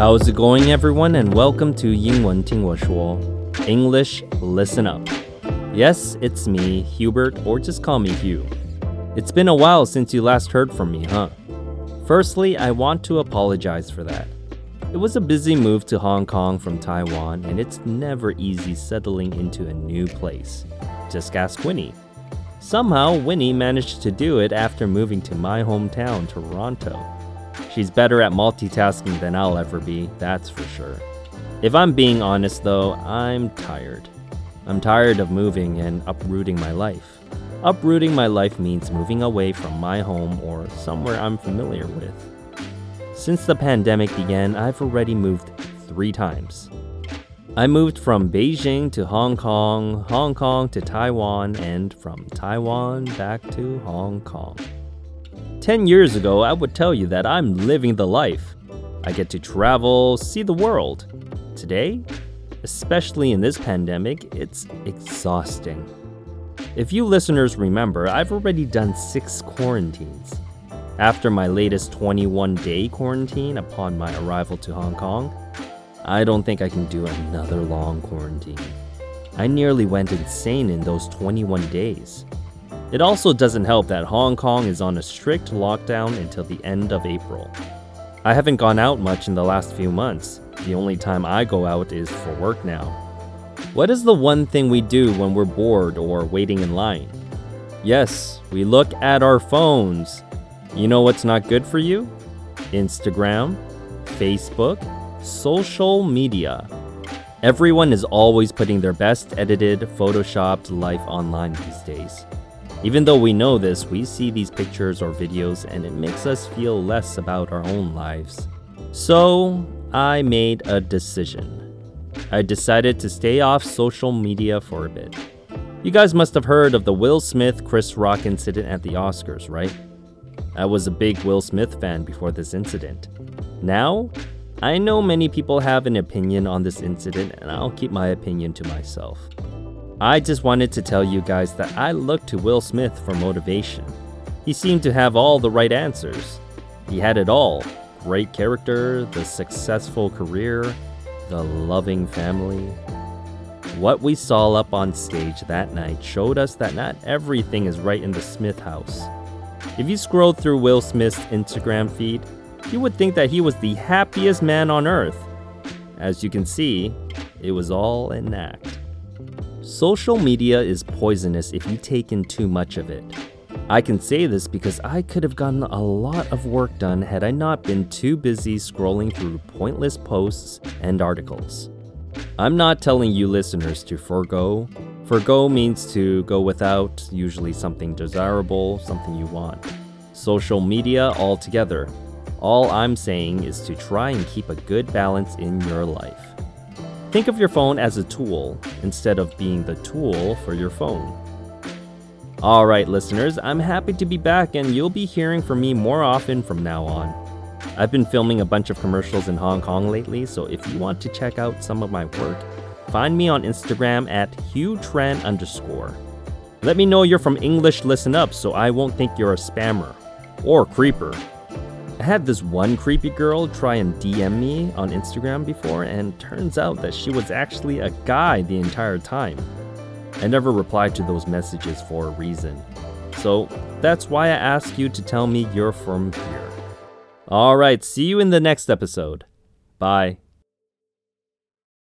How's it going, everyone, and welcome to 英文听我说 English Listen Up. Yes, it's me, Hubert, or just call me Hugh. It's been a while since you last heard from me, huh? Firstly, I want to apologize for that. It was a busy move to Hong Kong from Taiwan, and it's never easy settling into a new place. Just ask Winnie. Somehow, Winnie managed to do it after moving to my hometown, Toronto. She's better at multitasking than I'll ever be, that's for sure. If I'm being honest though, I'm tired. I'm tired of moving and uprooting my life. Uprooting my life means moving away from my home or somewhere I'm familiar with. Since the pandemic began, I've already moved three times. I moved from Beijing to Hong Kong, Hong Kong to Taiwan, and from Taiwan back to Hong Kong. 10 years ago, I would tell you that I'm living the life. I get to travel, see the world. Today, especially in this pandemic, it's exhausting. If you listeners remember, I've already done six quarantines. After my latest 21 day quarantine upon my arrival to Hong Kong, I don't think I can do another long quarantine. I nearly went insane in those 21 days. It also doesn't help that Hong Kong is on a strict lockdown until the end of April. I haven't gone out much in the last few months. The only time I go out is for work now. What is the one thing we do when we're bored or waiting in line? Yes, we look at our phones. You know what's not good for you? Instagram, Facebook, social media. Everyone is always putting their best edited, photoshopped life online these days. Even though we know this, we see these pictures or videos and it makes us feel less about our own lives. So, I made a decision. I decided to stay off social media for a bit. You guys must have heard of the Will Smith Chris Rock incident at the Oscars, right? I was a big Will Smith fan before this incident. Now, I know many people have an opinion on this incident, and I'll keep my opinion to myself. I just wanted to tell you guys that I looked to Will Smith for motivation. He seemed to have all the right answers. He had it all great character, the successful career, the loving family. What we saw up on stage that night showed us that not everything is right in the Smith house. If you scrolled through Will Smith's Instagram feed, you would think that he was the happiest man on earth. As you can see, it was all an act. Social media is poisonous if you take in too much of it. I can say this because I could have gotten a lot of work done had I not been too busy scrolling through pointless posts and articles. I'm not telling you listeners to forego. Forgo means to go without, usually something desirable, something you want. Social media altogether. All I'm saying is to try and keep a good balance in your life. Think of your phone as a tool instead of being the tool for your phone. Alright, listeners, I'm happy to be back and you'll be hearing from me more often from now on. I've been filming a bunch of commercials in Hong Kong lately, so if you want to check out some of my work, find me on Instagram at HughTran underscore. Let me know you're from English Listen Up so I won't think you're a spammer or creeper. I had this one creepy girl try and DM me on Instagram before, and turns out that she was actually a guy the entire time. I never replied to those messages for a reason. So that's why I ask you to tell me you're from here. Alright, see you in the next episode. Bye.